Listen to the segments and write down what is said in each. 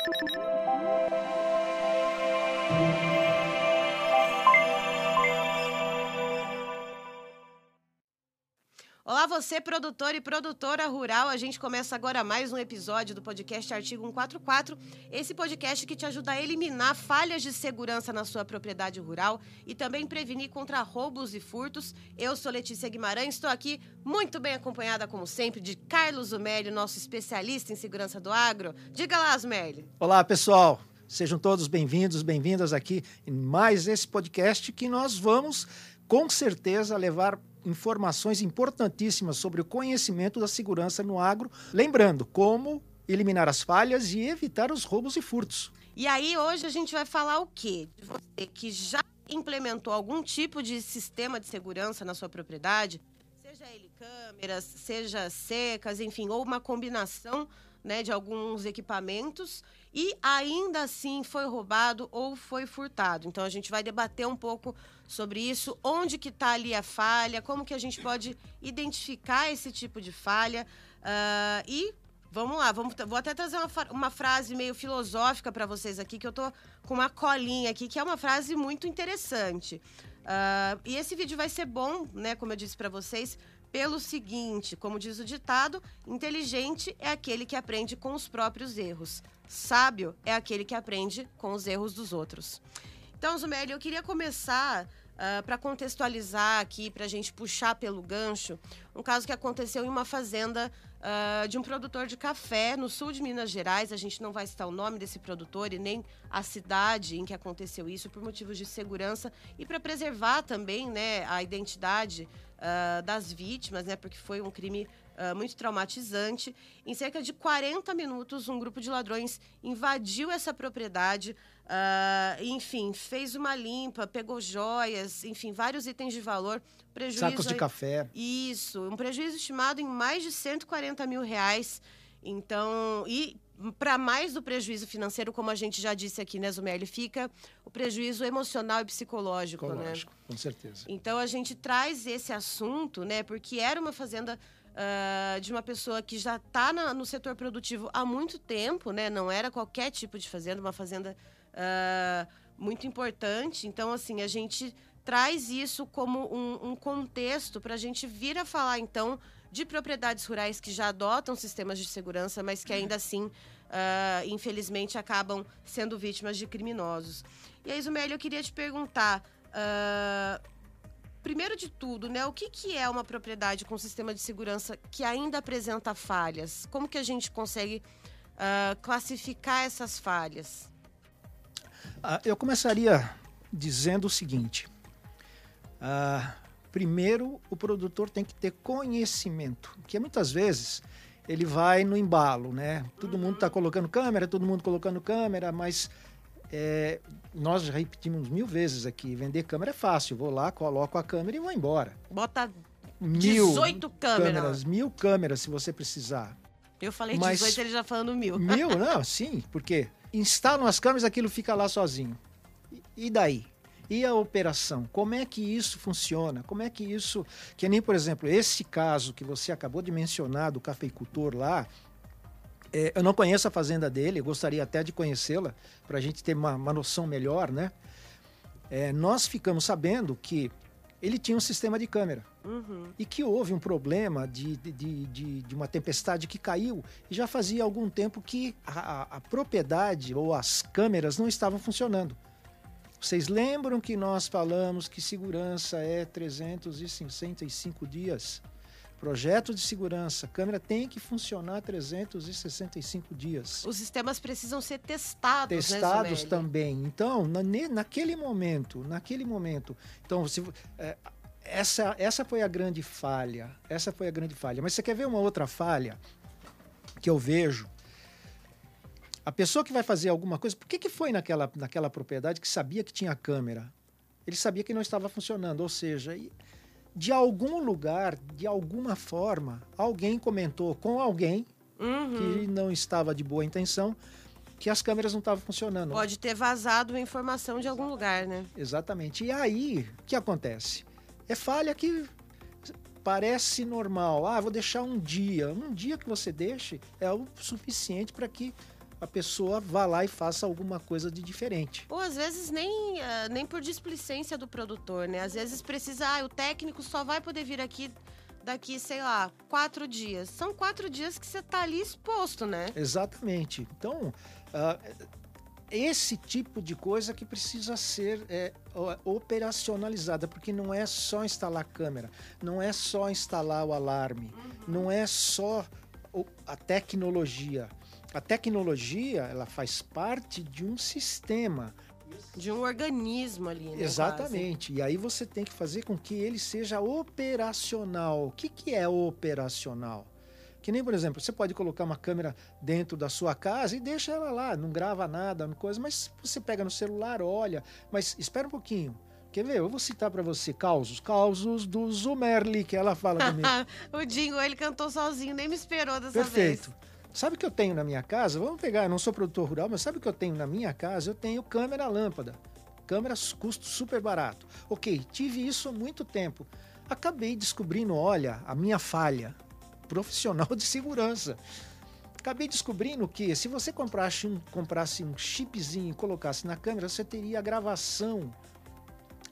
Thank you. Você, produtor e produtora rural. A gente começa agora mais um episódio do podcast Artigo 144. Esse podcast que te ajuda a eliminar falhas de segurança na sua propriedade rural e também prevenir contra roubos e furtos. Eu sou Letícia Guimarães, estou aqui muito bem acompanhada, como sempre, de Carlos Zumeli, nosso especialista em segurança do agro. Diga lá, Zumeli. Olá, pessoal. Sejam todos bem-vindos, bem-vindas aqui em mais esse podcast que nós vamos, com certeza, levar informações importantíssimas sobre o conhecimento da segurança no agro, lembrando como eliminar as falhas e evitar os roubos e furtos. E aí, hoje a gente vai falar o quê? De você que já implementou algum tipo de sistema de segurança na sua propriedade, seja ele câmeras, seja secas, enfim, ou uma combinação né, de alguns equipamentos e ainda assim foi roubado ou foi furtado. Então a gente vai debater um pouco sobre isso, onde que está ali a falha, como que a gente pode identificar esse tipo de falha uh, e Vamos lá, vamos, vou até trazer uma, uma frase meio filosófica para vocês aqui, que eu tô com uma colinha aqui, que é uma frase muito interessante. Uh, e esse vídeo vai ser bom, né, como eu disse para vocês, pelo seguinte, como diz o ditado, inteligente é aquele que aprende com os próprios erros. Sábio é aquele que aprende com os erros dos outros. Então, Zumeli, eu queria começar uh, ah, para contextualizar aqui, para a gente puxar pelo gancho, um caso que aconteceu em uma fazenda uh, de um produtor de café no sul de Minas Gerais. A gente não vai citar o nome desse produtor e nem a cidade em que aconteceu isso, por motivos de segurança e para preservar também né, a identidade uh, das vítimas, né, porque foi um crime uh, muito traumatizante. Em cerca de 40 minutos, um grupo de ladrões invadiu essa propriedade, uh, enfim, fez uma limpa, pegou joias, enfim, vários itens de valor. Prejuízo Sacos de café. Isso, um prejuízo estimado em mais de 140 mil reais. Então, e para mais do prejuízo financeiro, como a gente já disse aqui, né, Zumerli, fica o prejuízo emocional e psicológico, psicológico né? Com certeza. Então a gente traz esse assunto, né, porque era uma fazenda uh, de uma pessoa que já está no setor produtivo há muito tempo, né? Não era qualquer tipo de fazenda, uma fazenda uh, muito importante. Então, assim, a gente traz isso como um, um contexto para a gente vir a falar, então, de propriedades rurais que já adotam sistemas de segurança, mas que ainda assim, uh, infelizmente, acabam sendo vítimas de criminosos. E aí, Zumeli, eu queria te perguntar. Uh, primeiro de tudo, né, o que, que é uma propriedade com sistema de segurança que ainda apresenta falhas? Como que a gente consegue uh, classificar essas falhas? Uh, eu começaria dizendo o seguinte: uh, primeiro, o produtor tem que ter conhecimento, porque muitas vezes ele vai no embalo, né? Todo mundo está colocando câmera, todo mundo colocando câmera, mas é, nós já repetimos mil vezes aqui, vender câmera é fácil. Vou lá, coloco a câmera e vou embora. Bota mil 18 câmeras. câmeras. Mil câmeras, se você precisar. Eu falei Mas, 18, ele já falando mil. Mil? Não, sim, porque instalam as câmeras, aquilo fica lá sozinho. E daí? E a operação? Como é que isso funciona? Como é que isso. Que nem, por exemplo, esse caso que você acabou de mencionar do cafeicultor lá, é, eu não conheço a fazenda dele, gostaria até de conhecê-la para a gente ter uma, uma, noção melhor, né? É, nós ficamos sabendo que ele tinha um sistema de câmera uhum. e que houve um problema de, de, de, de, uma tempestade que caiu e já fazia algum tempo que a, a, a propriedade ou as câmeras não estavam funcionando. Vocês lembram que nós falamos que segurança é 365 dias? Projeto de segurança, a câmera tem que funcionar 365 dias. Os sistemas precisam ser testados, né, Testados né, também. Então, na, naquele momento, naquele momento, então, se, é, essa, essa foi a grande falha. Essa foi a grande falha. Mas você quer ver uma outra falha que eu vejo? A pessoa que vai fazer alguma coisa, por que, que foi naquela, naquela propriedade que sabia que tinha câmera? Ele sabia que não estava funcionando, ou seja, de algum lugar, de alguma forma, alguém comentou com alguém uhum. que não estava de boa intenção que as câmeras não estavam funcionando. Pode ter vazado informação de algum lugar, né? Exatamente. E aí, o que acontece? É falha que parece normal. Ah, vou deixar um dia. Um dia que você deixe é o suficiente para que a pessoa vá lá e faça alguma coisa de diferente. Ou às vezes nem, uh, nem por displicência do produtor, né? Às vezes precisa, ah, o técnico só vai poder vir aqui daqui, sei lá, quatro dias. São quatro dias que você está ali exposto, né? Exatamente. Então, uh, esse tipo de coisa que precisa ser é, operacionalizada, porque não é só instalar câmera, não é só instalar o alarme, uhum. não é só a tecnologia. A tecnologia ela faz parte de um sistema. De um organismo ali, né? Exatamente. Quase. E aí você tem que fazer com que ele seja operacional. O que, que é operacional? Que nem, por exemplo, você pode colocar uma câmera dentro da sua casa e deixa ela lá, não grava nada, não coisa, mas você pega no celular, olha, mas espera um pouquinho. Quer ver? Eu vou citar para você causos, causos do Zumerli, que ela fala comigo. o Dingo, ele cantou sozinho, nem me esperou dessa Perfeito. vez. Perfeito. Sabe o que eu tenho na minha casa? Vamos pegar, eu não sou produtor rural, mas sabe o que eu tenho na minha casa? Eu tenho câmera lâmpada. Câmeras custo super barato. Ok, tive isso há muito tempo. Acabei descobrindo, olha, a minha falha profissional de segurança. Acabei descobrindo que se você comprasse um, comprasse um chipzinho e colocasse na câmera, você teria a gravação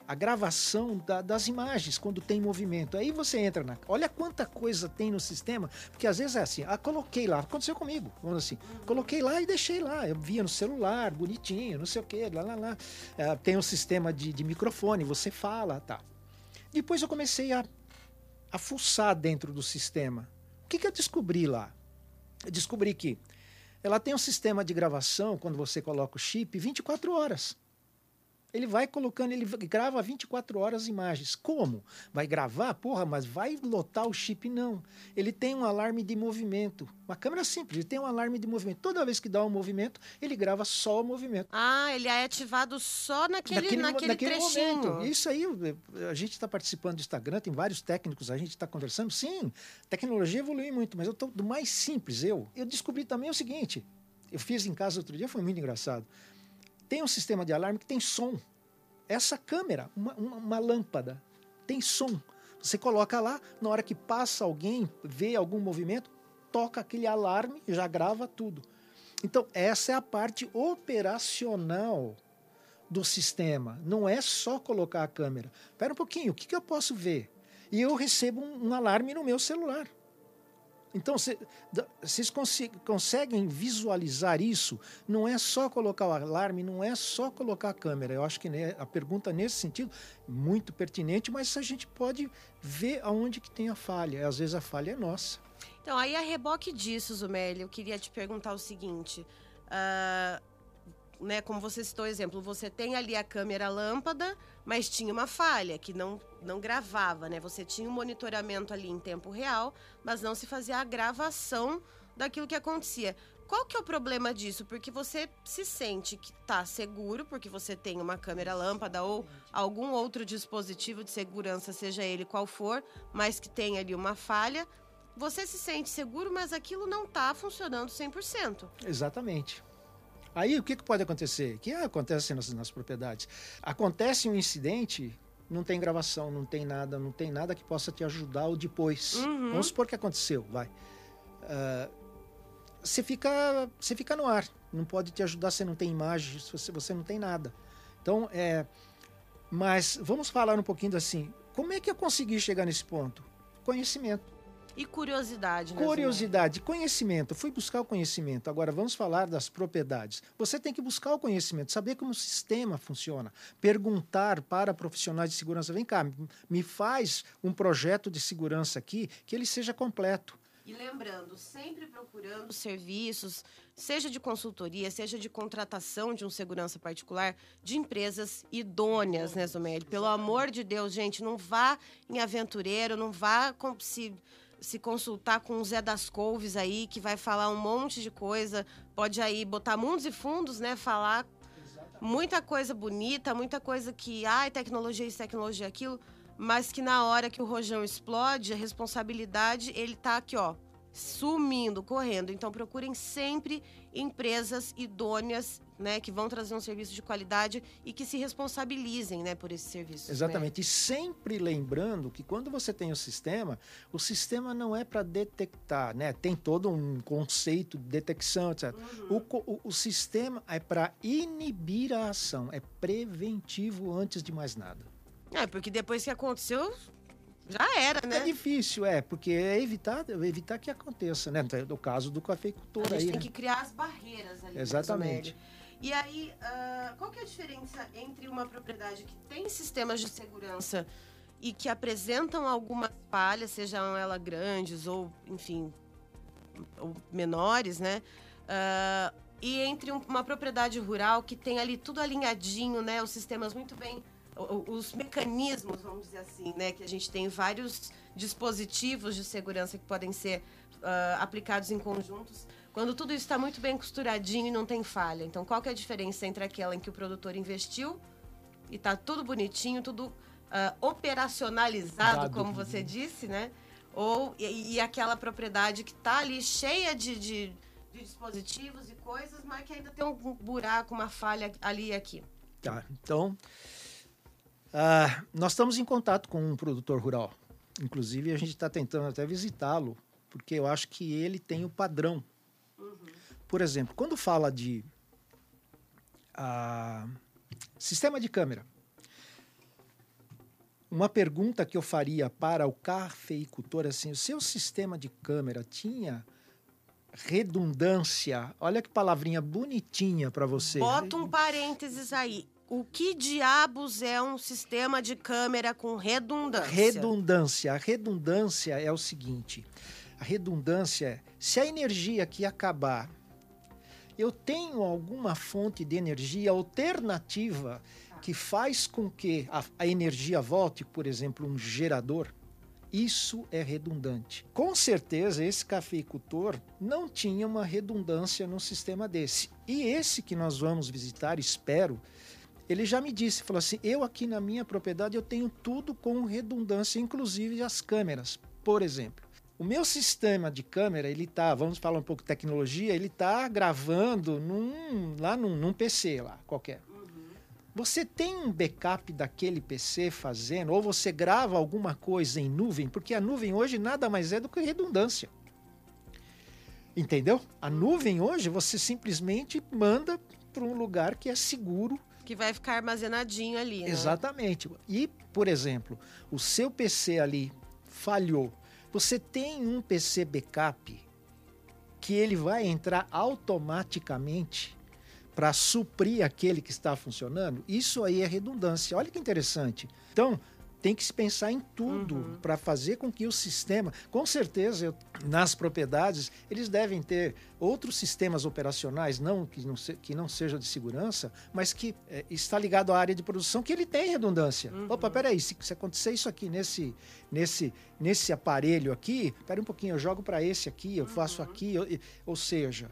a gravação da, das imagens quando tem movimento. Aí você entra na. Olha quanta coisa tem no sistema, porque às vezes é assim, ah, coloquei lá, aconteceu comigo, vamos assim, coloquei lá e deixei lá. Eu via no celular, bonitinho, não sei o que, lá, lá, lá. É, tem um sistema de, de microfone, você fala, tá. Depois eu comecei a, a fuçar dentro do sistema. O que, que eu descobri lá? Eu descobri que ela tem um sistema de gravação, quando você coloca o chip, 24 horas. Ele vai colocando, ele grava 24 horas imagens. Como? Vai gravar? Porra, mas vai lotar o chip? Não. Ele tem um alarme de movimento. Uma câmera simples, ele tem um alarme de movimento. Toda vez que dá um movimento, ele grava só o movimento. Ah, ele é ativado só naquele, naquele, naquele, naquele trechinho. Momento. Isso aí, a gente está participando do Instagram, tem vários técnicos, a gente está conversando. Sim, tecnologia evolui muito, mas eu estou do mais simples. Eu, eu descobri também o seguinte, eu fiz em casa outro dia, foi muito engraçado tem um sistema de alarme que tem som. Essa câmera, uma, uma, uma lâmpada, tem som. Você coloca lá, na hora que passa alguém, vê algum movimento, toca aquele alarme e já grava tudo. Então, essa é a parte operacional do sistema. Não é só colocar a câmera. Espera um pouquinho, o que, que eu posso ver? E eu recebo um, um alarme no meu celular. Então, vocês conseguem visualizar isso? Não é só colocar o alarme, não é só colocar a câmera. Eu acho que a pergunta nesse sentido muito pertinente, mas a gente pode ver aonde que tem a falha. Às vezes a falha é nossa. Então, aí a reboque disso, Zumeli, eu queria te perguntar o seguinte. Uh, né, como você citou o exemplo, você tem ali a câmera lâmpada, mas tinha uma falha que não, não gravava, né? Você tinha um monitoramento ali em tempo real, mas não se fazia a gravação daquilo que acontecia. Qual que é o problema disso? Porque você se sente que está seguro, porque você tem uma câmera lâmpada ou algum outro dispositivo de segurança, seja ele qual for, mas que tem ali uma falha. Você se sente seguro, mas aquilo não está funcionando 100%. Exatamente. Aí o que, que pode acontecer? Que acontece nas, nas propriedades. Acontece um incidente, não tem gravação, não tem nada, não tem nada que possa te ajudar o depois. Uhum. Vamos supor que aconteceu, vai. Uh, você fica, você fica no ar, não pode te ajudar, você não tem imagem, você, você não tem nada. Então, é, mas vamos falar um pouquinho assim, como é que eu consegui chegar nesse ponto? Conhecimento. E curiosidade, né? Curiosidade, conhecimento. Fui buscar o conhecimento. Agora vamos falar das propriedades. Você tem que buscar o conhecimento, saber como o sistema funciona, perguntar para profissionais de segurança: vem cá, me faz um projeto de segurança aqui que ele seja completo. E lembrando, sempre procurando serviços, seja de consultoria, seja de contratação de um segurança particular, de empresas idôneas, né, Zomeli? Pelo amor de Deus, gente, não vá em aventureiro, não vá se se consultar com o Zé das Couves aí, que vai falar um monte de coisa. Pode aí botar mundos e fundos, né? Falar Exatamente. muita coisa bonita, muita coisa que, ai, tecnologia isso, tecnologia aquilo, mas que na hora que o rojão explode, a responsabilidade, ele tá aqui, ó, sumindo, correndo. Então procurem sempre empresas idôneas né, que vão trazer um serviço de qualidade e que se responsabilizem, né, por esse serviço. Exatamente. Né? E sempre lembrando que quando você tem o sistema, o sistema não é para detectar, né? Tem todo um conceito de detecção, etc. Uhum. O, o, o sistema é para inibir a ação, é preventivo antes de mais nada. É, porque depois que aconteceu, já era, né? É difícil, é, porque é evitar, evitar que aconteça, né? No caso do cafeicultor aí. A gente tem né? que criar as barreiras ali. Exatamente. E aí, uh, qual que é a diferença entre uma propriedade que tem sistemas de segurança e que apresentam algumas falhas, sejam elas grandes ou, enfim, ou menores, né? Uh, e entre uma propriedade rural que tem ali tudo alinhadinho, né? Os sistemas muito bem os mecanismos, vamos dizer assim, né? Que a gente tem vários dispositivos de segurança que podem ser uh, aplicados em conjuntos. Quando tudo isso está muito bem costuradinho e não tem falha. Então, qual que é a diferença entre aquela em que o produtor investiu e está tudo bonitinho, tudo uh, operacionalizado, Dado. como você disse, né? Ou, e, e aquela propriedade que está ali cheia de, de, de dispositivos e coisas, mas que ainda tem um buraco, uma falha ali e aqui. Tá, então ah, nós estamos em contato com um produtor rural. Inclusive, a gente está tentando até visitá-lo, porque eu acho que ele tem o padrão. Por exemplo, quando fala de ah, sistema de câmera, uma pergunta que eu faria para o cafeicultor assim: o seu sistema de câmera tinha redundância? Olha que palavrinha bonitinha para você. Bota um parênteses aí o que diabos é um sistema de câmera com redundância? Redundância. A redundância é o seguinte: a redundância é se a energia aqui acabar, eu tenho alguma fonte de energia alternativa que faz com que a, a energia volte, por exemplo, um gerador. Isso é redundante. Com certeza, esse cafeicultor não tinha uma redundância no sistema desse. E esse que nós vamos visitar, espero, ele já me disse, falou assim, eu aqui na minha propriedade eu tenho tudo com redundância, inclusive as câmeras, por exemplo. O meu sistema de câmera, ele tá, vamos falar um pouco de tecnologia, ele tá gravando num, lá num, num PC lá, qualquer. Você tem um backup daquele PC fazendo, ou você grava alguma coisa em nuvem, porque a nuvem hoje nada mais é do que redundância. Entendeu? A nuvem hoje você simplesmente manda para um lugar que é seguro que vai ficar armazenadinho ali. Né? Exatamente. E, por exemplo, o seu PC ali falhou. Você tem um PC backup que ele vai entrar automaticamente para suprir aquele que está funcionando. Isso aí é redundância. Olha que interessante. Então, tem que se pensar em tudo uhum. para fazer com que o sistema, com certeza, nas propriedades, eles devem ter outros sistemas operacionais, não que não, se, que não seja de segurança, mas que é, está ligado à área de produção, que ele tem redundância. Uhum. Opa, peraí, se, se acontecer isso aqui nesse, nesse, nesse aparelho aqui, pera um pouquinho, eu jogo para esse aqui, eu uhum. faço aqui, eu, ou seja,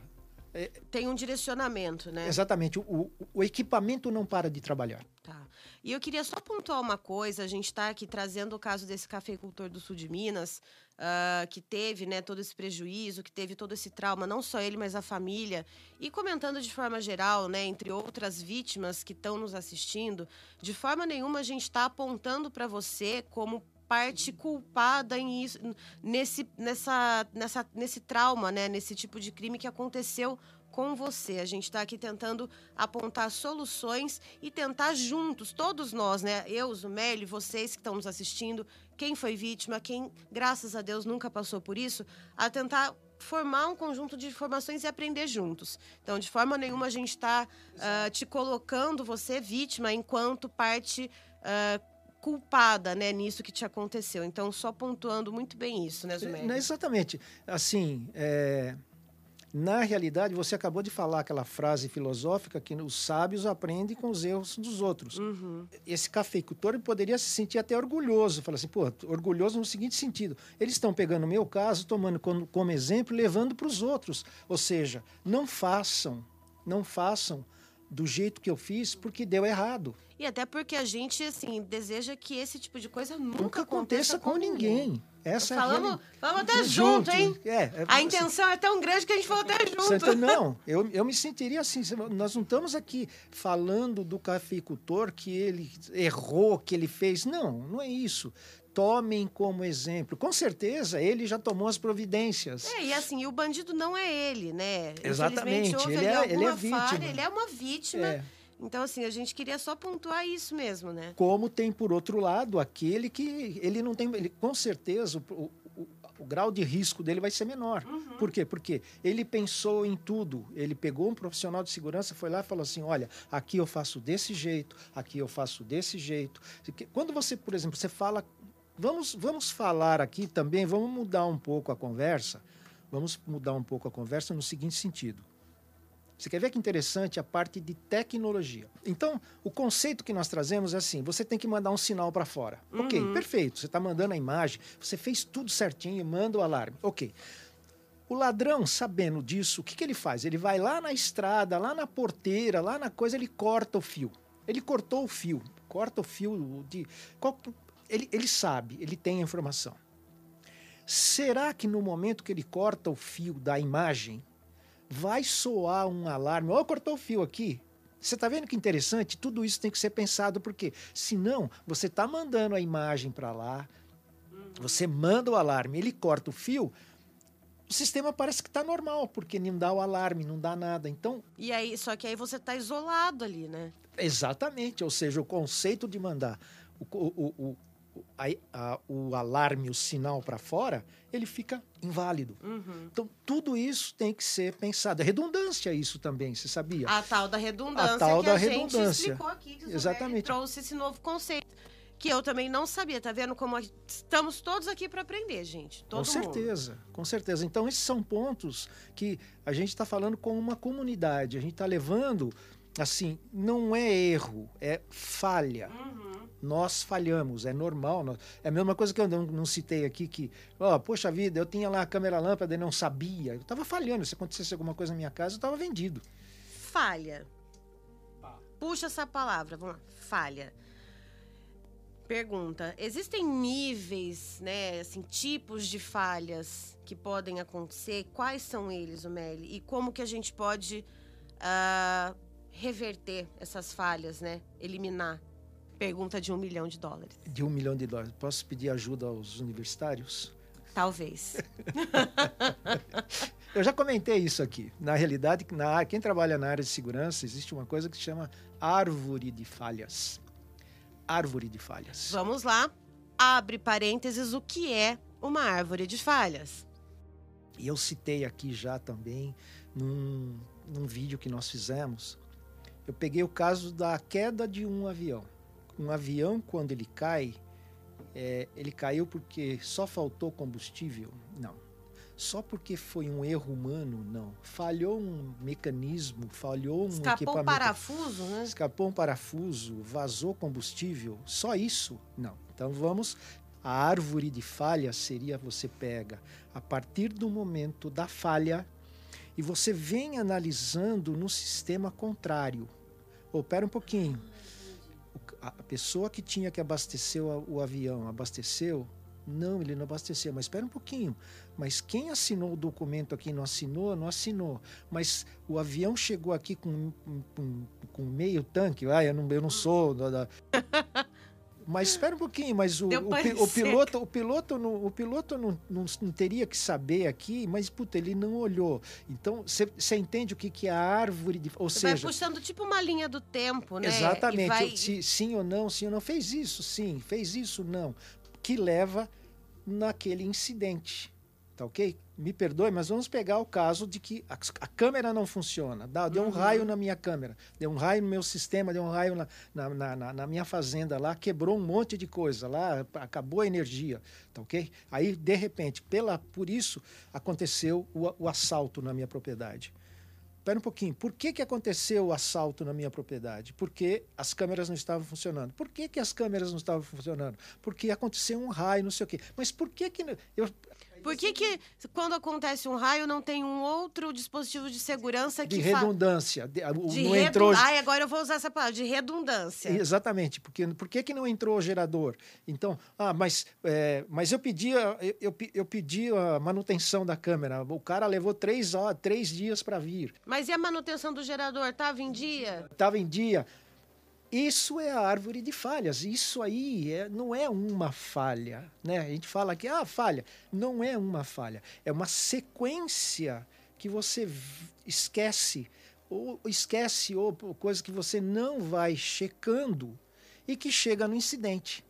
tem um direcionamento, né? Exatamente. O, o, o, equipamento não para de trabalhar. Tá. E eu queria só pontuar uma coisa. A gente está aqui trazendo o caso desse cafeicultor do sul de Minas, uh, que teve né, todo esse prejuízo, que teve todo esse trauma, não só ele, mas a família. E comentando de forma geral, né, entre outras vítimas que estão nos assistindo, de forma nenhuma a gente está apontando para você como parte culpada em isso, nesse, nessa, nessa, nesse trauma, né? nesse tipo de crime que aconteceu com você. A gente está aqui tentando apontar soluções e tentar juntos, todos nós, né? Eu, Zumeli, vocês que estão nos assistindo, quem foi vítima, quem, graças a Deus, nunca passou por isso, a tentar formar um conjunto de informações e aprender juntos. Então, de forma nenhuma, a gente está uh, ah, te colocando você vítima enquanto parte. Uh, culpada, né, nisso que te aconteceu. Então, só pontuando muito bem isso, né, Zumério? É, exatamente. Assim, é... na realidade, você acabou de falar aquela frase filosófica que os sábios aprendem com os erros dos outros. Uhum. Esse cafeicultor poderia se sentir até orgulhoso, falar assim, pô, orgulhoso no seguinte sentido, eles estão pegando o meu caso, tomando como, como exemplo levando para os outros. Ou seja, não façam, não façam do jeito que eu fiz porque deu errado. E até porque a gente, assim, deseja que esse tipo de coisa nunca, Nunca aconteça com, ninguém. Essa Falamos, é a falamos até junto, hein? É, é, A intenção é tão grande que a gente falou até junto. Não, eu, eu me sentiria assim. Nós não estamos aqui falando do cafeicultor que ele errou, que ele fez. Não, não é isso. Tomem como exemplo. Com certeza, ele já tomou as providências. É, e assim, e o bandido não é ele, né? Exatamente, ele é- ele é alguma falha, vítima. ele é uma vítima. É. Então, assim, a gente queria só pontuar isso mesmo, né? Como tem, por outro lado, aquele que ele não tem. Ele, com certeza, o, o- o- grau de risco dele vai ser menor. Uhum. Por quê? Porque ele pensou em tudo. Ele pegou um profissional de segurança, foi lá e falou assim: olha, aqui eu faço desse jeito, aqui eu faço desse jeito. Quando você, por exemplo, você fala. Vamos, vamos falar aqui também, vamos mudar um pouco a conversa. Vamos mudar um pouco a conversa no seguinte sentido. Você quer ver que interessante a parte de tecnologia. Então, o conceito que nós trazemos é assim: você tem que mandar um sinal para fora. Ok, Uhum. perfeito. Você está mandando a imagem, você fez tudo certinho, manda o alarme. Ok. O ladrão, sabendo disso, o que, que ele faz? Ele vai lá na estrada, lá na porteira, lá na coisa, ele corta o fio. Ele cortou o fio, corta o fio de. Ele, ele sabe, ele tem a informação. Será que no momento que ele corta o fio da imagem, vai soar um alarme? Ó, cortou o fio aqui. Você está vendo que interessante? Tudo isso tem que ser pensado, porque senão você está mandando a imagem para lá, você manda o alarme, ele corta o fio, o sistema parece que está normal, porque não dá o alarme, não dá nada. Então, E aí, só que aí você tá isolado ali, né? exatamente, ou seja, o conceito de mandar o, o, o, a- a- o alarme, o sinal para fora, ele fica inválido. Uhum. Então, tudo isso tem que ser pensado. É redundância isso também, você sabia? A tal da redundância A tal que da a gente redundância. explicou aqui, que Exatamente. Trouxe esse novo conceito. Que eu também não sabia, tá vendo como estamos todos aqui para aprender, gente. Todo com mundo. certeza, com certeza. Então, esses são pontos que a gente está falando com uma comunidade. A gente está levando, assim, não é erro, é falha. Uhum. Nós falhamos, é normal. nós- É a mesma coisa que eu não, não citei aqui, que, ó, poxa vida, eu tinha lá a câmera lâmpada e não sabia. Eu estava falhando. Se acontecesse alguma coisa na minha casa, eu estava vendido. Falha. Puxa essa palavra, vamos lá. Falha. Pergunta: existem níveis, né, assim, tipos de falhas que podem acontecer? Quais são eles, Meli? E como que a gente pode ah, reverter essas falhas, né? Eliminar? Pergunta de um milhão de dólares. De um milhão de dólares. Posso pedir ajuda aos universitários? Talvez. Eu já comentei isso aqui. Na realidade, na, quem trabalha na área de segurança, existe uma coisa que se chama árvore de falhas. Árvore de falhas. Vamos lá. Abre parênteses, o que é uma árvore de falhas? E eu citei aqui já também, num, num vídeo que nós fizemos, eu peguei o caso da queda de um avião. Um avião, quando ele cai, é, ele caiu porque só faltou combustível? Não. Só porque foi um erro humano? Não. Falhou um mecanismo, falhou um Escapou equipamento. parafuso, né? Escapou um parafuso, vazou combustível, só isso? Não. Então vamos. A árvore de falha seria você pega a partir do momento da falha e você vem analisando no sistema contrário. Ou pera um pouquinho. A pessoa que tinha que abastecer o, o avião abasteceu? Não, ele não abasteceu. Mas espera um pouquinho. Mas quem assinou o documento aqui não assinou? Não assinou. Mas o avião chegou aqui com, com, com meio tanque. Ah, eu não, eu não sou. da- da- Mas espera um pouquinho, mas o, o, o piloto, o piloto, não, o piloto não, não, não teria que saber aqui, mas puta, ele não olhou. Então você entende o que, que é a árvore de. Ou Você seja, vai puxando tipo uma linha do tempo, né? Exatamente. Vai... Se, sim ou não, sim ou não. Fez isso, sim. Fez isso, não. Que leva naquele incidente. Tá ok? Me perdoe, mas vamos pegar o caso de que a, a câmera não funciona. Dá, deu um Uhum. raio na minha câmera, deu um raio no meu sistema, deu um raio na, na, na- na- minha fazenda lá, quebrou um monte de coisa lá, acabou a energia. Tá ok? Aí, de repente, pela, por isso, aconteceu o, o assalto na minha propriedade. Espera um pouquinho. Por que, que aconteceu o assalto na minha propriedade? Porque as câmeras não estavam funcionando. Por que, que as câmeras não estavam funcionando? Porque aconteceu um raio, não sei o quê. Mas por que que... Eu, Por que, que quando acontece um raio não tem um outro dispositivo de segurança que de redundância. De, o- de não redu- entrou. Ai, agora eu vou usar essa palavra, de redundância. Exatamente, porque por que, que não entrou o gerador? Então, ah, mas, é, mas eu pedi, a- eu, eu, pe- eu pedi a manutenção da câmera. O cara levou três, horas, três dias para vir. Mas e a manutenção do gerador? Tava em dia? Estava em dia. Isso é a árvore de falhas. Isso aí é- não é uma falha. Né? A gente fala que ah, falha. Não é uma falha. É uma sequência que você esquece. Ou esquece, ou coisa que você não vai checando e que chega no incidente.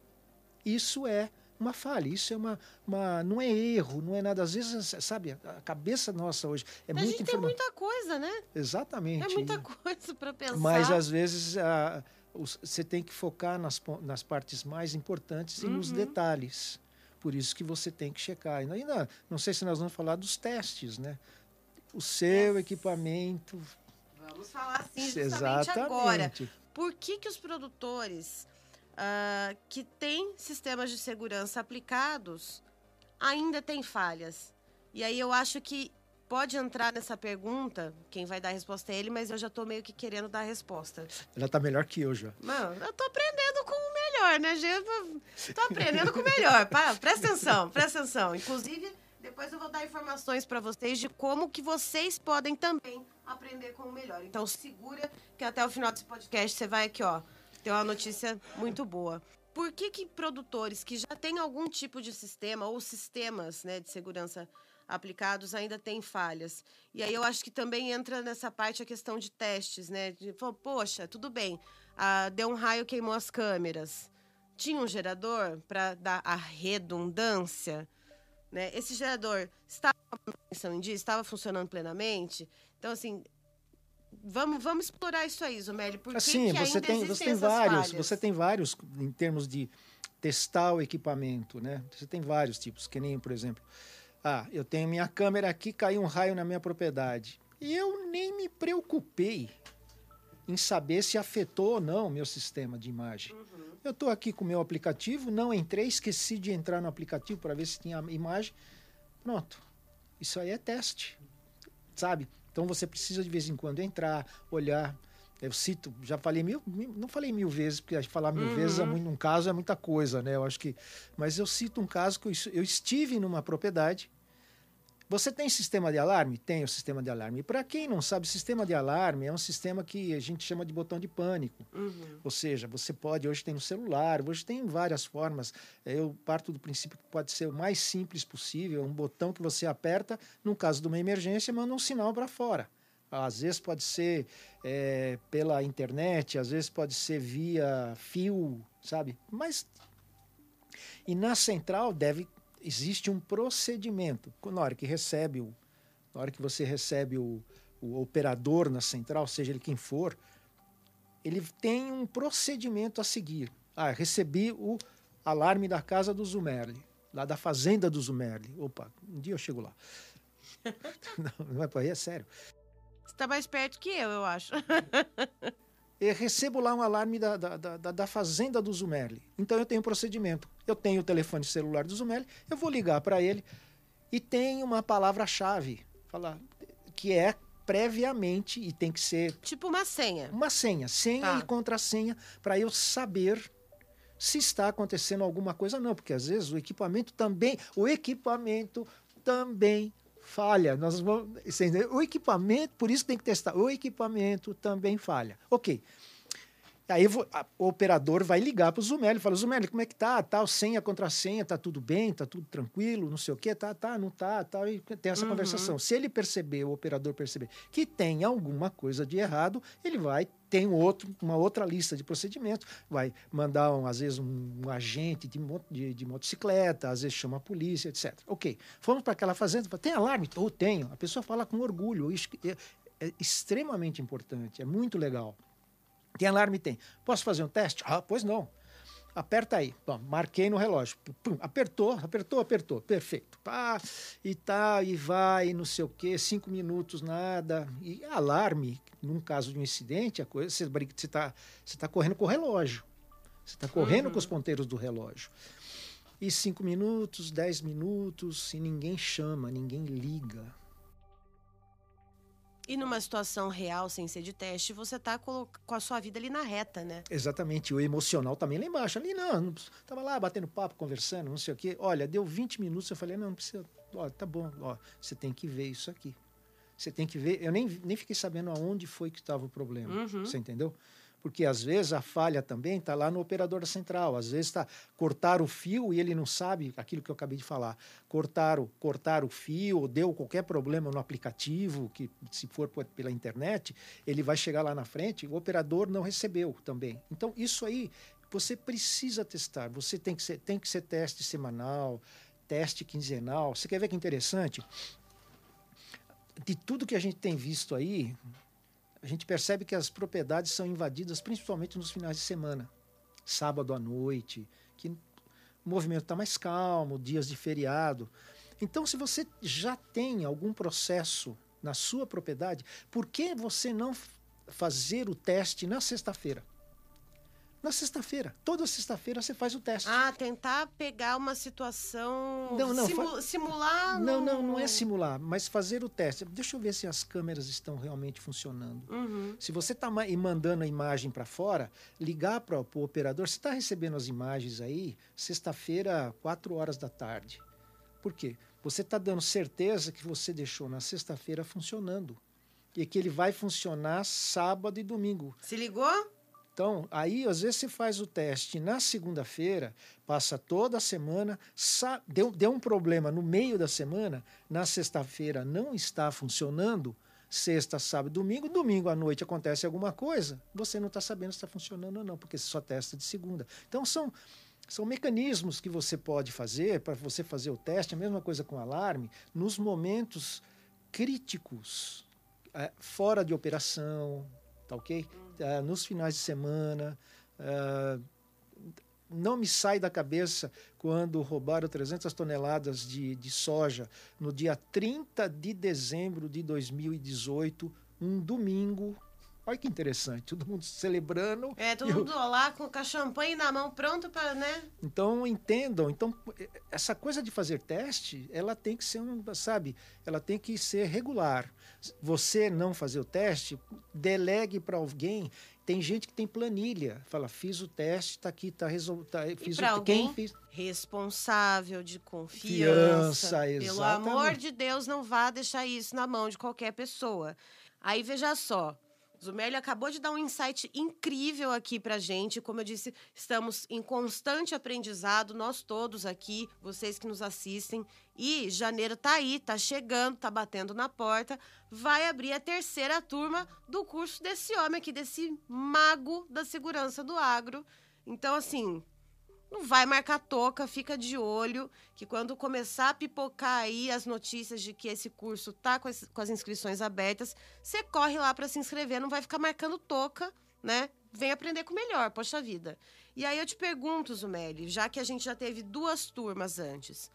Isso é uma falha, isso é uma, uma. Não é erro, não é nada. Às vezes, sabe, a cabeça nossa hoje é a muito gente tem informa- muita coisa, né? Exatamente. É muita coisa para pensar. Mas às vezes a- você tem que focar nas, nas partes mais importantes e nos Uhum. detalhes. Por isso que você tem que checar. E ainda, não sei se nós vamos falar dos testes, né? O seu Yes. equipamento. Vamos falar assim justamente agora. Por que, que os produtores ah, que têm sistemas de segurança aplicados ainda têm falhas? E aí eu acho que pode entrar nessa pergunta, quem vai dar a resposta é ele, mas eu já tô meio que querendo dar a resposta. Ela está melhor que eu já. Mano, eu tô aprendendo com o melhor, né, gente? Tô aprendendo com o melhor. Pá, presta atenção, presta atenção. Inclusive, depois eu vou dar informações para vocês de como que vocês podem também aprender com o melhor. Então, segura que até o final desse podcast você vai aqui, ó, ter uma notícia muito boa. Por que que produtores que já têm algum tipo de sistema ou sistemas, né, de segurança aplicados ainda têm falhas? E aí eu acho que também entra nessa parte a questão de testes, né? De, poxa, tudo bem, ah, deu um raio, queimou as câmeras. Tinha um gerador para dar a redundância, né? Esse gerador estava em dia, estava funcionando plenamente. Então, assim, vamos, vamos explorar isso aí, Zumelli. Por Assim, que você tem, você tem vários, falhas? você tem vários em termos de testar o equipamento, né? Você tem vários tipos, que nem, por exemplo, ah, eu tenho minha câmera aqui, caiu um raio na minha propriedade. E eu nem me preocupei em saber se afetou ou não o meu sistema de imagem. Uhum. Eu estou aqui com o meu aplicativo, não entrei, esqueci de entrar no aplicativo para ver se tinha imagem. Pronto. Isso aí é teste, sabe? Então você precisa de vez em quando entrar, olhar. Eu cito, já falei mil, não falei mil vezes, porque falar mil Uhum. vezes é muito, num caso é muita coisa, né? Eu acho que, mas eu cito um caso que eu, eu estive numa propriedade. Você tem sistema de alarme? Tem o sistema de alarme. Para quem não sabe, sistema de alarme é um sistema que a gente chama de botão de pânico. Uhum. Ou seja, você pode, hoje tem no celular, hoje tem várias formas. Eu parto do princípio que pode ser o mais simples possível, um botão que você aperta, no caso de uma emergência, manda um sinal para fora. Às vezes pode ser eh, pela internet, às vezes pode ser via fio, sabe? Mas e na central deve existe um procedimento. Na hora que recebe o, na hora que você recebe o, o operador na central, seja ele quem for, ele tem um procedimento a seguir. Ah, recebi o alarme da casa do Zumerli, lá da fazenda do Zumerli. Opa, um dia eu chego lá. não, não é para é sério. Você tá mais perto que eu, eu acho. Eu recebo lá um alarme da, da, da, da fazenda do Zumerli. Então eu tenho um procedimento. Eu tenho o telefone celular do Zumerli, eu vou ligar para ele e tem uma palavra-chave, falar que é previamente e tem que ser tipo uma senha. uma senha, senha Tá. e contrassenha para eu saber se está acontecendo alguma coisa ou não, porque às vezes o equipamento também, o equipamento também falha. Nós vamos, o equipamento, por isso tem que testar. O equipamento também falha. OK. Aí eu vou- a- o operador vai ligar para o Zumelli, fala: Zumelli, como é que tá? Tal, senha, contrassenha, tá tudo bem, tá tudo tranquilo, não sei o quê, tá, tá, não tá, tá, e tem essa Uhum. conversação. Se ele perceber, o operador perceber que tem alguma coisa de errado, ele vai tem outro, uma outra lista de procedimentos, vai mandar um, às vezes um, um agente de, de, de motocicleta, às vezes chama a polícia, etc. Ok, fomos para aquela fazenda, tem alarme? Ou tenho. A pessoa fala com orgulho, isso é, é extremamente importante, é muito legal. Tem alarme? Tem. Posso fazer um teste? Ah, pois não. Aperta aí. Bom, marquei no relógio. Pum, apertou, apertou, apertou. Perfeito. Pá, e tá, e vai, não sei o quê, cinco minutos, nada. E alarme, num caso de um incidente, a coisa, você está você tá correndo com o relógio. Você está correndo Uhum. com os ponteiros do relógio. E cinco minutos, dez minutos, e ninguém chama, ninguém liga. E numa situação real, sem ser de teste, você tá com a sua vida ali na reta, né? Exatamente. O emocional também lá embaixo. Ali não, não tava lá batendo papo, conversando, não sei o quê. Olha, deu 20 minutos, eu falei, não, não precisa. Ó, tá bom, ó, você tem que ver isso aqui. Você tem que ver. Eu nem, nem fiquei sabendo aonde foi que estava o problema. Uhum. Você entendeu? Porque às vezes a falha também está lá no operador central. Às vezes está cortar o fio e ele não sabe aquilo que eu acabei de falar. Cortar o, cortar o fio, deu qualquer problema no aplicativo, que se for pela internet, ele vai chegar lá na frente, o operador não recebeu também. Então, isso aí você precisa testar. Você tem que ser, tem que ser teste semanal, teste quinzenal. Você quer ver que interessante? De tudo que a gente tem visto aí, a gente percebe que as propriedades são invadidas principalmente nos finais de semana, sábado à noite, que o movimento está mais calmo, dias de feriado. Então, se você já tem algum processo na sua propriedade, por que você não fazer o teste na sexta-feira? Na sexta-feira. Toda sexta-feira você faz o teste. Ah, tentar pegar uma situação. Não, não. Simu simular. Não, não, não é simular, mas fazer o teste. Deixa eu ver se as câmeras estão realmente funcionando. Uhum. Se você está mandando a imagem para fora, ligar para o operador. Você está recebendo as imagens aí, sexta-feira, 4 horas da tarde. Por quê? Você está dando certeza que você deixou na sexta-feira funcionando. E que ele vai funcionar sábado e domingo. Se ligou? Então, aí às vezes você faz o teste na segunda-feira, passa toda a semana, deu, deu um problema no meio da semana, na sexta-feira não está funcionando, sexta, sábado, domingo, domingo à noite acontece alguma coisa, você não está sabendo se está funcionando ou não, porque você só testa de segunda. Então, são, são mecanismos que você pode fazer para você fazer o teste, a mesma coisa com alarme, nos momentos críticos, é, fora de operação, tá ok? Uh, nos finais de semana. Uh, não me sai da cabeça quando roubaram 300 toneladas de, de soja no dia 30 de dezembro de 2018, um domingo, Olha que interessante, todo mundo celebrando. É, todo mundo lá com, a champanhe na mão, pronto para, né? Então, entendam. Então, essa coisa de fazer teste, ela tem que ser, um, sabe, ela tem que ser regular. Você não fazer o teste, delegue para alguém. Tem gente que tem planilha, fala, fiz o teste, está aqui, está resolvido. Tá, fiz o quem fez responsável de confiança. Fiança, Pelo amor de Deus, não vá deixar isso na mão de qualquer pessoa. Aí veja só, Zumelli acabou de dar um insight incrível aqui pra gente. Como eu disse, estamos em constante aprendizado, nós todos aqui, vocês que nos assistem. E janeiro tá aí, tá chegando, tá batendo na porta. Vai abrir a terceira turma do curso desse homem aqui, desse mago da segurança do agro. Então, assim, não vai marcar toca, fica de olho, que quando começar a pipocar aí as notícias de que esse curso tá com as, com as inscrições abertas, você corre lá para se inscrever, não vai ficar marcando toca, né? Vem aprender com o melhor, poxa vida. E aí eu te pergunto, Zumeli, já que a gente já teve duas turmas antes,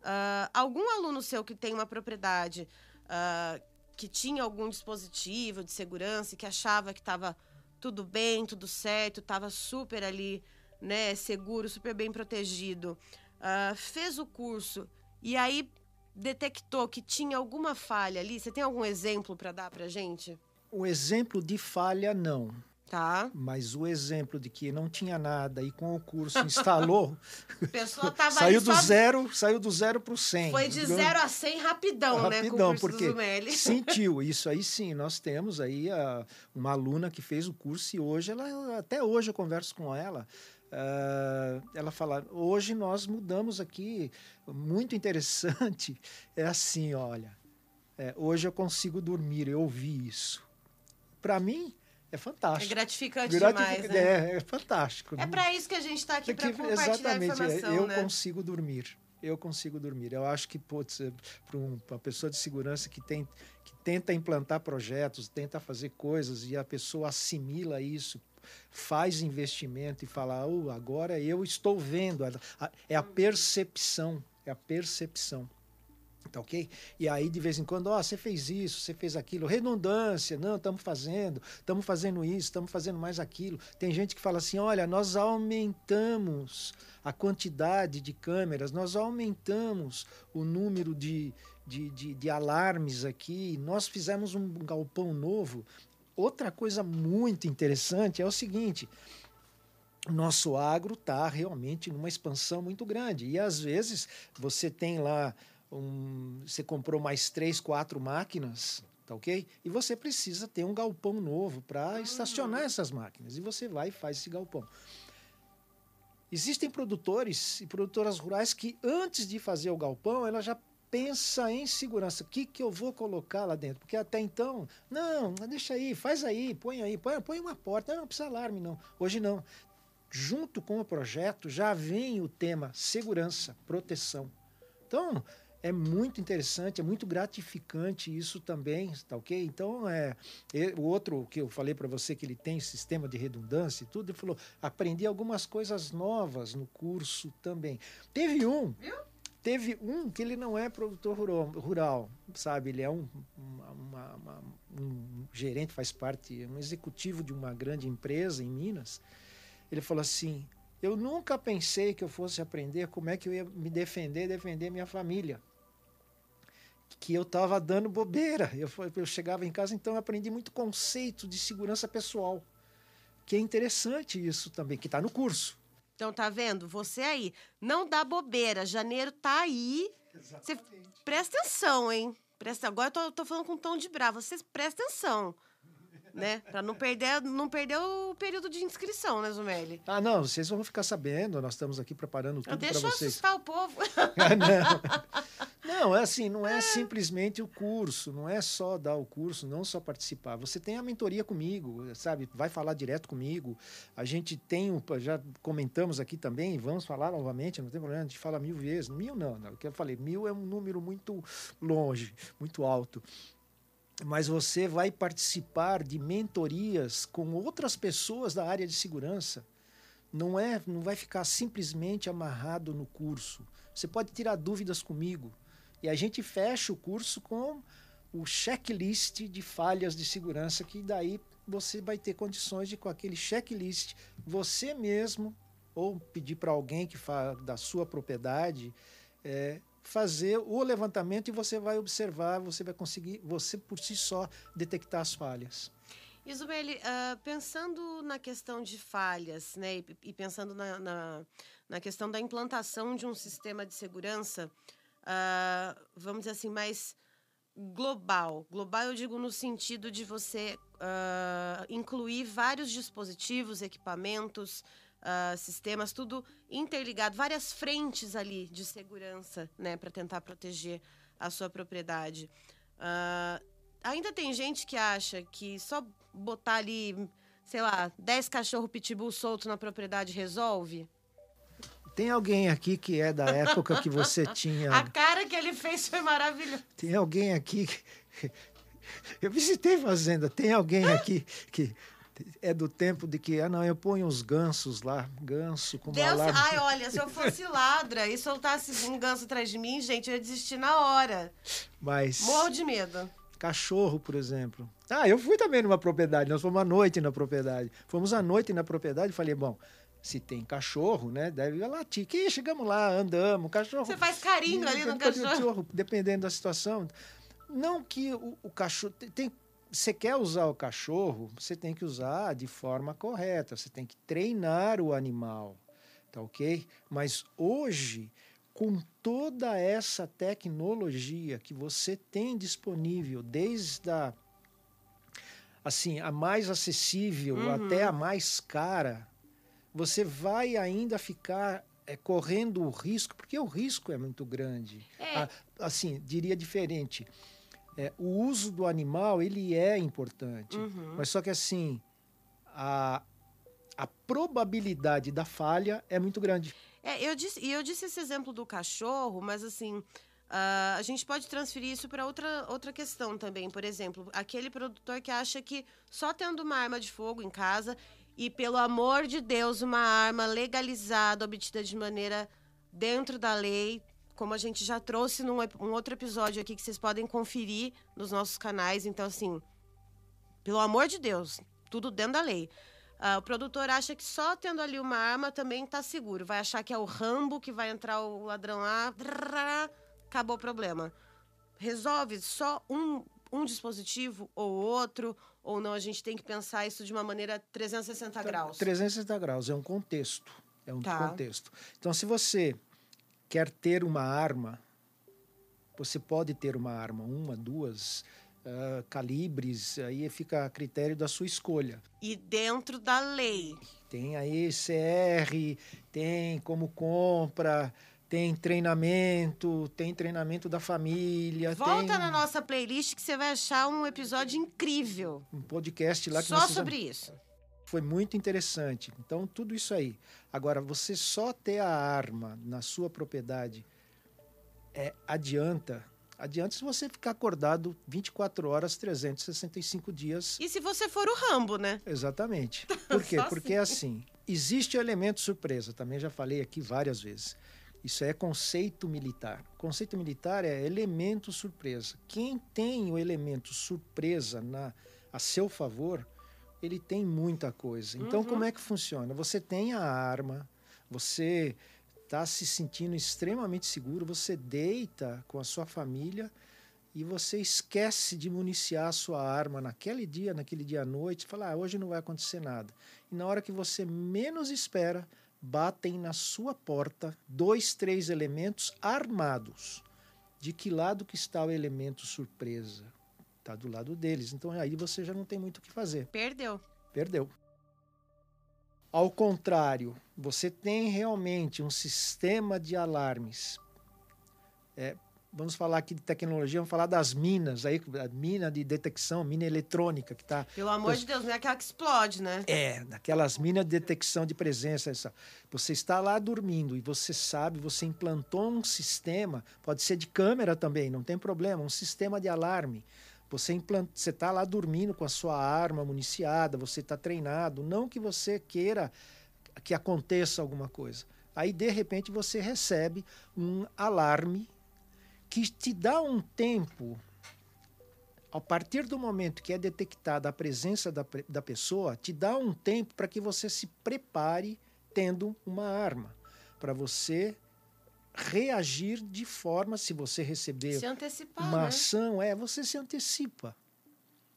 uh, algum aluno seu que tem uma propriedade uh, que tinha algum dispositivo de segurança e que achava que estava tudo bem, tudo certo, estava super ali né, seguro, super bem protegido, uh, fez o curso e aí detectou que tinha alguma falha ali, você tem algum exemplo para dar para gente? O exemplo de falha, não. Tá. Mas o exemplo de que não tinha nada e com o curso instalou. saiu do só... zero, saiu do zero para o 100. Foi de zero a 100 rapidão, rapidão né? Porque sentiu. Isso aí sim, nós temos aí a, uma aluna que fez o curso e hoje ela até hoje eu converso com ela. Uh, ela fala: hoje nós mudamos aqui, muito interessante. É assim: olha, é, hoje eu consigo dormir, eu ouvi isso. Para mim, é fantástico. É gratificante demais, né? É, é fantástico. É para isso que a gente está aqui, para compartilhar exatamente, informação, eu né? consigo dormir. Eu consigo dormir. Eu acho que, putz, é, para uma pessoa de segurança que, tem, que tenta implantar projetos, tenta fazer coisas e a pessoa assimila isso, faz investimento e fala, oh, agora eu estou vendo. É a percepção, é a percepção. Tá ok? E aí, de vez em quando, ó, você fez isso, você fez aquilo, redundância, não, estamos fazendo, estamos fazendo isso, estamos fazendo mais aquilo. Tem gente que fala assim: olha, nós aumentamos a quantidade de câmeras, nós aumentamos o número de, de, de, de alarmes aqui, nós fizemos um galpão novo. Outra coisa muito interessante é o seguinte: nosso agro está realmente numa expansão muito grande. E às vezes você tem lá, um, você comprou mais três, quatro máquinas, tá ok? E você precisa ter um galpão novo para uhum. estacionar essas máquinas. E você vai e faz esse galpão. Existem produtores e produtoras rurais que antes de fazer o galpão, ela já pensa em segurança. O que, que eu vou colocar lá dentro? Porque até então, não, deixa aí, faz aí, põe aí, põe, põe uma porta. Não, não precisa alarme, não. Hoje não junto com o projeto já vem o tema segurança, proteção. Então, é muito interessante, é muito gratificante isso também, tá ok? Então, é, o outro que eu falei para você que ele tem sistema de redundância e tudo, ele falou, aprendi algumas coisas novas no curso também. Teve um, teve um que ele não é produtor rural, sabe? Ele é um, uma, uma, um gerente, faz parte, um executivo de uma grande empresa em Minas, ele falou assim: Eu nunca pensei que eu fosse aprender como é que eu ia me defender, defender minha família. Que eu estava dando bobeira. Eu, eu chegava em casa, então eu aprendi muito conceito de segurança pessoal. Que é interessante isso também, que está no curso. Então, tá vendo? Você aí, não dá bobeira. Janeiro tá aí. Exatamente. Você presta atenção, hein? Presta, agora eu tô, tô falando com um tom de bravo. Vocês prestem atenção né? Para não perder, não perder o período de inscrição, né, Zumeli? Ah, não, vocês vão ficar sabendo, nós estamos aqui preparando tudo para vocês. Deixa eu assustar o povo. ah, não. não, é assim, não é simplesmente o curso, não é só dar o curso, não só participar. Você tem a mentoria comigo, sabe? Vai falar direto comigo. A gente tem, já comentamos aqui também, vamos falar novamente, não tem problema, a gente fala mil vezes. Mil não, não, o que eu falei, mil é um número muito longe, muito alto mas você vai participar de mentorias com outras pessoas da área de segurança. Não é, não vai ficar simplesmente amarrado no curso. Você pode tirar dúvidas comigo e a gente fecha o curso com o checklist de falhas de segurança que daí você vai ter condições de com aquele checklist você mesmo ou pedir para alguém que da sua propriedade é, fazer o levantamento e você vai observar, você vai conseguir, você por si só, detectar as falhas. Isabelle, uh, pensando na questão de falhas, né, e, e pensando na, na, na, questão da implantação de um sistema de segurança, uh, vamos dizer assim, mais global. Global eu digo no sentido de você uh, incluir vários dispositivos, equipamentos, uh, sistemas, tudo interligado, várias frentes ali de segurança, né, para tentar proteger a sua propriedade. Uh, ainda tem gente que acha que só botar ali, sei lá, 10 cachorro pitbull solto na propriedade resolve? Tem alguém aqui que é da época que você tinha. A cara que ele fez foi maravilhosa. Tem alguém aqui. Que... Eu visitei fazenda. Tem alguém aqui que é do tempo de que, ah, não, eu ponho os gansos lá, ganso com Deus. Ai, olha, se eu fosse ladra e soltasse um ganso atrás de mim, gente, eu ia desistir na hora. Mas... Morro de medo. Cachorro, por exemplo. Ah, eu fui também numa propriedade, nós fomos à noite na propriedade. Fomos à noite na propriedade e falei, bom, se tem cachorro, né, deve latir. Que chegamos lá, andamos, cachorro... Você faz carinho ali no cachorro. Dependendo da situação. Não que o, o cachorro... Tem, você quer usar o cachorro, você tem que usar de forma correta, você tem que treinar o animal, tá ok? Mas hoje, com toda essa tecnologia que você tem disponível, desde a assim, a mais acessível uhum. até a mais cara, você vai ainda ficar é, correndo o risco, porque o risco é muito grande. É. A, assim, diria diferente é, o uso do animal ele é importante, uhum. mas só que assim a, a probabilidade da falha é muito grande. É, eu disse, e eu disse esse exemplo do cachorro, mas assim uh, a gente pode transferir isso para outra, outra questão também. Por exemplo, aquele produtor que acha que só tendo uma arma de fogo em casa e pelo amor de Deus uma arma legalizada, obtida de maneira dentro da lei, como a gente já trouxe num um outro episódio aqui que vocês podem conferir nos nossos canais. Então, assim, pelo amor de Deus, tudo dentro da lei. Uh, o produtor acha que só tendo ali uma arma também está seguro. Vai achar que é o Rambo que vai entrar o ladrão lá, acabou o problema. Resolve só um, um dispositivo ou outro, ou não, a gente tem que pensar isso de uma maneira 360 graus. 360 graus, é um contexto. É um tá. contexto. Então, se você quer ter uma arma, você pode ter uma arma, uma, duas, uh, calibres, aí fica a critério da sua escolha. E dentro da lei. Tem aí CR, tem como compra, tem treinamento, tem treinamento da família. Volta tem... na nossa playlist que você vai achar um episódio incrível. Um podcast lá que Só sobre isso. Foi muito interessante. Então, tudo isso aí. Agora, você só ter a arma na sua propriedade é, adianta. Adianta se você ficar acordado 24 horas, 365 dias. E se você for o Rambo, né? Exatamente. Por quê? Porque assim, existe o elemento surpresa. Também já falei aqui várias vezes. Isso é conceito militar. Conceito militar é elemento surpresa. Quem tem o elemento surpresa na, a seu favor ele tem muita coisa. Então, uhum. como é que funciona? Você tem a arma, você está se sentindo extremamente seguro, você deita com a sua família e você esquece de municiar a sua arma naquele dia, naquele dia à noite, fala, ah, hoje não vai acontecer nada. E na hora que você menos espera, batem na sua porta dois, três elementos armados. De que lado que está o elemento surpresa? Está do lado deles. Então aí você já não tem muito o que fazer. Perdeu. Perdeu. Ao contrário, você tem realmente um sistema de alarmes. É, vamos falar aqui de tecnologia, vamos falar das minas, aí, a mina de detecção, mina eletrônica que está. Pelo amor de Deus, não é aquela que explode, né? É, daquelas minas de detecção de presença. Essa. Você está lá dormindo e você sabe, você implantou um sistema, pode ser de câmera também, não tem problema, um sistema de alarme. Você implanta, está lá dormindo com a sua arma municiada, você está treinado, não que você queira que aconteça alguma coisa. Aí de repente você recebe um alarme que te dá um tempo a partir do momento que é detectada a presença da, da pessoa, te dá um tempo para que você se prepare tendo uma arma, para você reagir de forma, se você receber uma né? ação, é, você se antecipa.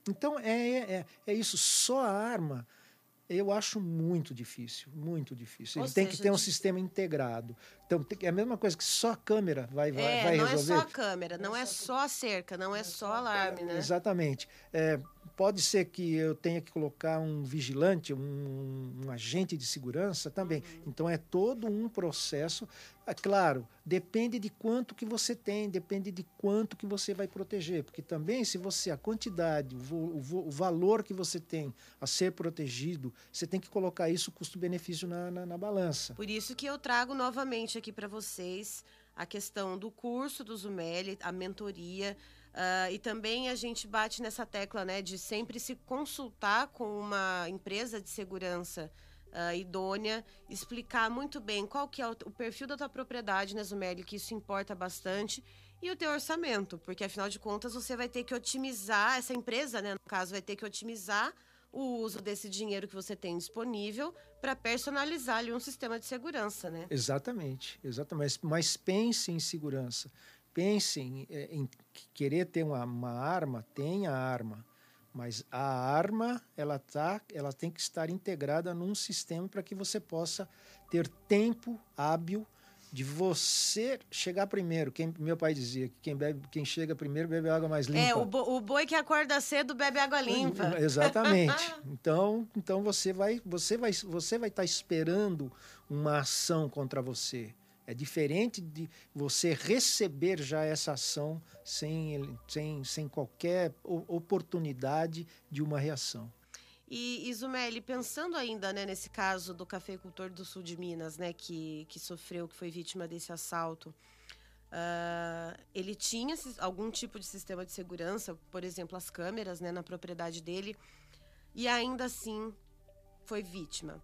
Então, é, é, é isso. Só a arma eu acho muito difícil, muito difícil. Ou Ele seja, tem que ter um sistema integrado. Então, é a mesma coisa que só a câmera vai, vai, é, vai não resolver. Não é só a câmera, não é só a cerca, não é só alarme, né? Exatamente. É, pode ser que eu tenha que colocar um vigilante, um, um agente de segurança também. Uhum. Então, é todo um processo é claro, depende de quanto que você tem, depende de quanto que você vai proteger, porque também se você a quantidade, o, o, o valor que você tem a ser protegido, você tem que colocar isso custo-benefício na, na, na balança. Por isso que eu trago novamente aqui para vocês a questão do curso do Zumeli, a mentoria. Uh, e também a gente bate nessa tecla né, de sempre se consultar com uma empresa de segurança uh, idônea, explicar muito bem qual que é o, o perfil da tua propriedade, né, Zumelli, que isso importa bastante, e o teu orçamento, porque afinal de contas você vai ter que otimizar, essa empresa, né, no caso, vai ter que otimizar o uso desse dinheiro que você tem disponível para personalizar ali um sistema de segurança, né? Exatamente, exatamente. Mas pense em segurança. Pense em, eh, em querer ter uma, uma arma, tenha arma. Mas a arma, ela, tá, ela tem que estar integrada num sistema para que você possa ter tempo hábil de você chegar primeiro. Quem, meu pai dizia que quem, bebe, quem chega primeiro bebe água mais limpa. É, o, bo, o boi que acorda cedo bebe água limpa. Exatamente. então, então você vai você vai você vai estar tá esperando uma ação contra você. É diferente de você receber já essa ação sem, sem, sem qualquer oportunidade de uma reação. E Isumeli, pensando ainda né, nesse caso do cafeicultor do sul de Minas, né, que, que sofreu, que foi vítima desse assalto, uh, ele tinha algum tipo de sistema de segurança, por exemplo, as câmeras né, na propriedade dele, e ainda assim foi vítima.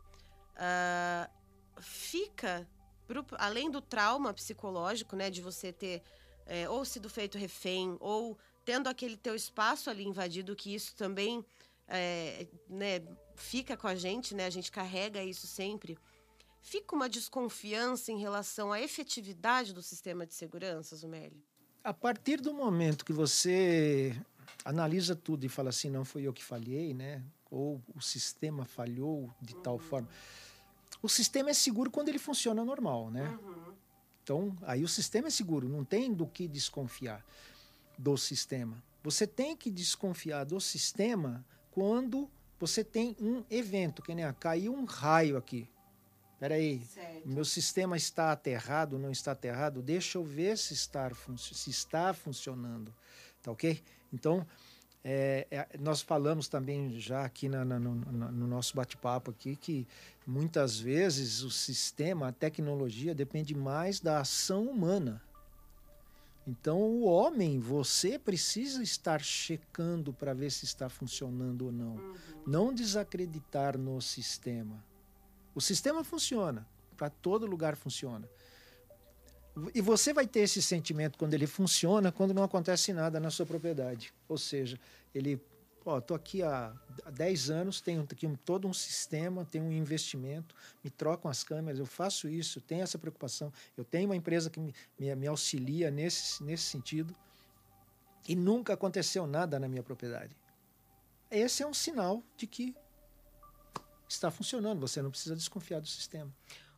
Uh, fica pro, além do trauma psicológico, né, de você ter é, ou sido feito refém, ou tendo aquele teu espaço ali invadido, que isso também é, né, fica com a gente, né, a gente carrega isso sempre. Fica uma desconfiança em relação à efetividade do sistema de segurança, Zumeli? A partir do momento que você analisa tudo e fala assim, não foi eu que falhei, né? Ou o sistema falhou de uhum. tal forma. O sistema é seguro quando ele funciona normal, né? Uhum. Então, aí o sistema é seguro, não tem do que desconfiar do sistema. Você tem que desconfiar do sistema quando você tem um evento, que nem ah, caiu um raio aqui. Peraí, certo. meu sistema está aterrado, não está aterrado? Deixa eu ver se está, se está funcionando, tá ok? Então, é, é, nós falamos também já aqui na, na, no, no, nosso bate-papo aqui que muitas vezes o sistema, a tecnologia depende mais da ação humana. Então, o homem, você precisa estar checando para ver se está funcionando ou não. Uhum. Não desacreditar no sistema. O sistema funciona, para todo lugar funciona. E você vai ter esse sentimento quando ele funciona, quando não acontece nada na sua propriedade. Ou seja, ele, ó, tô aqui há 10 anos, tenho aqui todo um sistema, tenho um investimento, me trocam as câmeras, eu faço isso, tenho essa preocupação. Eu tenho uma empresa que me, me, me auxilia nesse, nesse sentido. E nunca aconteceu nada na minha propriedade. Esse é um sinal de que está funcionando, você não precisa desconfiar do sistema.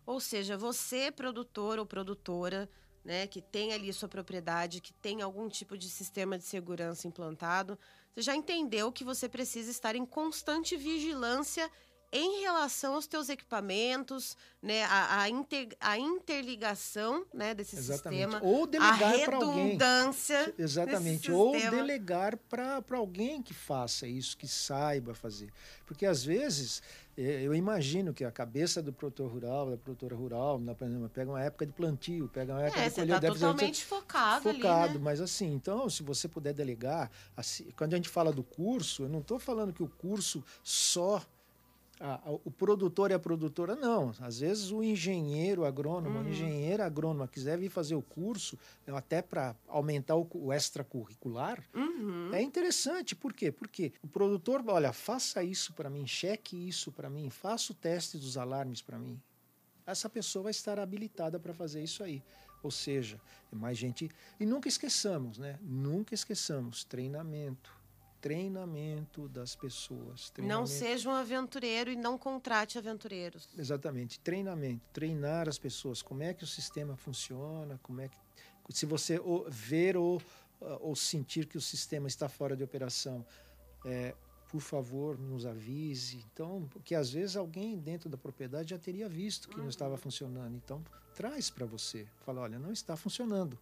Ou seja, você, produtor ou produtora, né, que tem ali sua propriedade, que tem algum tipo de sistema de segurança implantado, você já entendeu que você precisa estar em constante vigilância em relação aos teus equipamentos, né, a, a, inter, a interligação né, desse Exatamente. sistema, ou delegar para alguém. Exatamente. Ou delegar para alguém que faça isso, que saiba fazer. Porque às vezes eu imagino que a cabeça do produtor rural, da produtora rural, na, pega uma época de plantio, pega uma época é, de colheita. Tá totalmente focado, focado ali, né? mas assim, então, se você puder delegar, assim, quando a gente fala do curso, eu não estou falando que o curso só a, a, o produtor e a produtora, não. Às vezes o engenheiro agrônomo, uhum. a engenheira agrônoma quiser vir fazer o curso, até para aumentar o, o extracurricular, uhum. é interessante. Por quê? Porque o produtor, olha, faça isso para mim, cheque isso para mim, faça o teste dos alarmes para mim. Essa pessoa vai estar habilitada para fazer isso aí. Ou seja, é mais gente. E nunca esqueçamos, né? Nunca esqueçamos treinamento treinamento das pessoas. Não seja um aventureiro e não contrate aventureiros. Exatamente, treinamento, treinar as pessoas, como é que o sistema funciona, como é que se você ver ou, ou sentir que o sistema está fora de operação, é, por favor, nos avise. Então, porque às vezes alguém dentro da propriedade já teria visto que uhum. não estava funcionando. Então, traz para você. Fala, olha, não está funcionando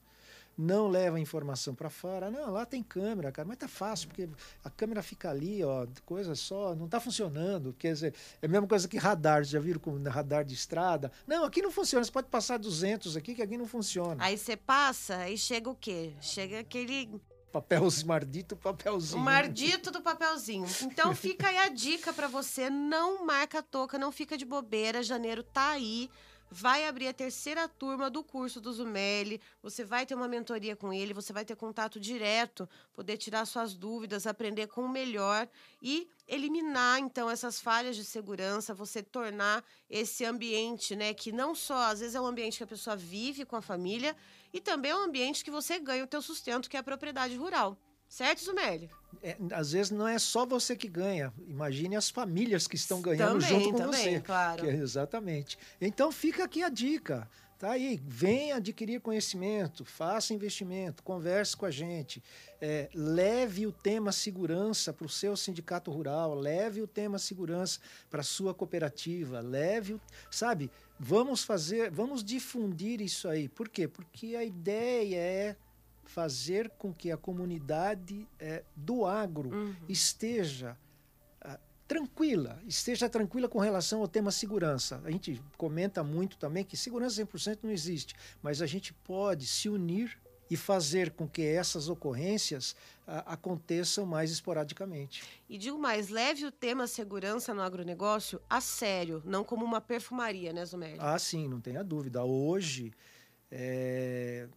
não leva a informação para fora. Não, lá tem câmera, cara, mas tá fácil, porque a câmera fica ali, ó, coisa só, não tá funcionando. Quer dizer, é a mesma coisa que radar, já viram com radar de estrada? Não, aqui não funciona, você pode passar 200 aqui, que aqui não funciona. Aí você passa, aí chega o quê? Chega aquele papelzinho, mardito papelzinho. O mardito do papelzinho. Então fica aí a dica para você, não marca a toca, não fica de bobeira, janeiro tá aí vai abrir a terceira turma do curso do Zumeli. Você vai ter uma mentoria com ele, você vai ter contato direto, poder tirar suas dúvidas, aprender com o melhor e eliminar então essas falhas de segurança, você tornar esse ambiente, né, que não só às vezes é um ambiente que a pessoa vive com a família e também é um ambiente que você ganha o teu sustento, que é a propriedade rural. Certo, Zumeli? É, às vezes não é só você que ganha. Imagine as famílias que estão ganhando também, junto com também, você. Claro. É, exatamente. Então fica aqui a dica. Tá aí, venha adquirir conhecimento, faça investimento, converse com a gente, é, leve o tema segurança para o seu sindicato rural, leve o tema segurança para a sua cooperativa, leve, o, sabe? Vamos fazer, vamos difundir isso aí. Por quê? Porque a ideia é fazer com que a comunidade é, do agro uhum. esteja uh, tranquila, esteja tranquila com relação ao tema segurança. A gente comenta muito também que segurança 100% não existe, mas a gente pode se unir e fazer com que essas ocorrências a, aconteçam mais esporadicamente. E digo mais, leve o tema segurança no agronegócio a sério, não como uma perfumaria, né, Zumelli? Ah, sim, não tenha dúvida. Hoje, é,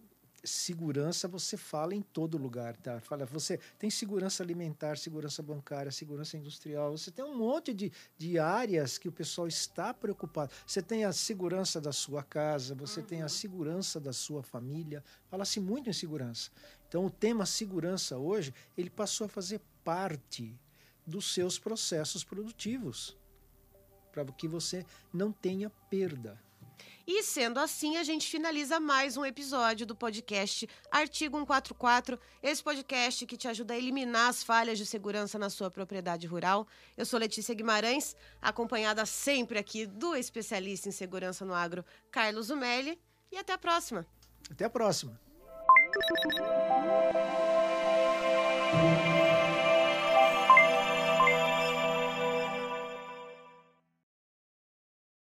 segurança você fala em todo lugar, tá? Fala, você tem segurança alimentar, segurança bancária, segurança industrial, você tem um monte de, de áreas que o pessoal está preocupado. Você tem a segurança da sua casa, você uhum. tem a uhum. segurança da sua família. Fala-se muito em segurança. Então o tema segurança hoje, ele passou a fazer parte dos seus processos produtivos, para que você não tenha perda. E sendo assim, a gente finaliza mais um episódio do podcast Artigo 144, esse podcast que te ajuda a eliminar as falhas de segurança na sua propriedade rural. Eu sou Letícia Guimarães, acompanhada sempre aqui do especialista em segurança no agro, Carlos Umelli. E até a próxima. Até a próxima.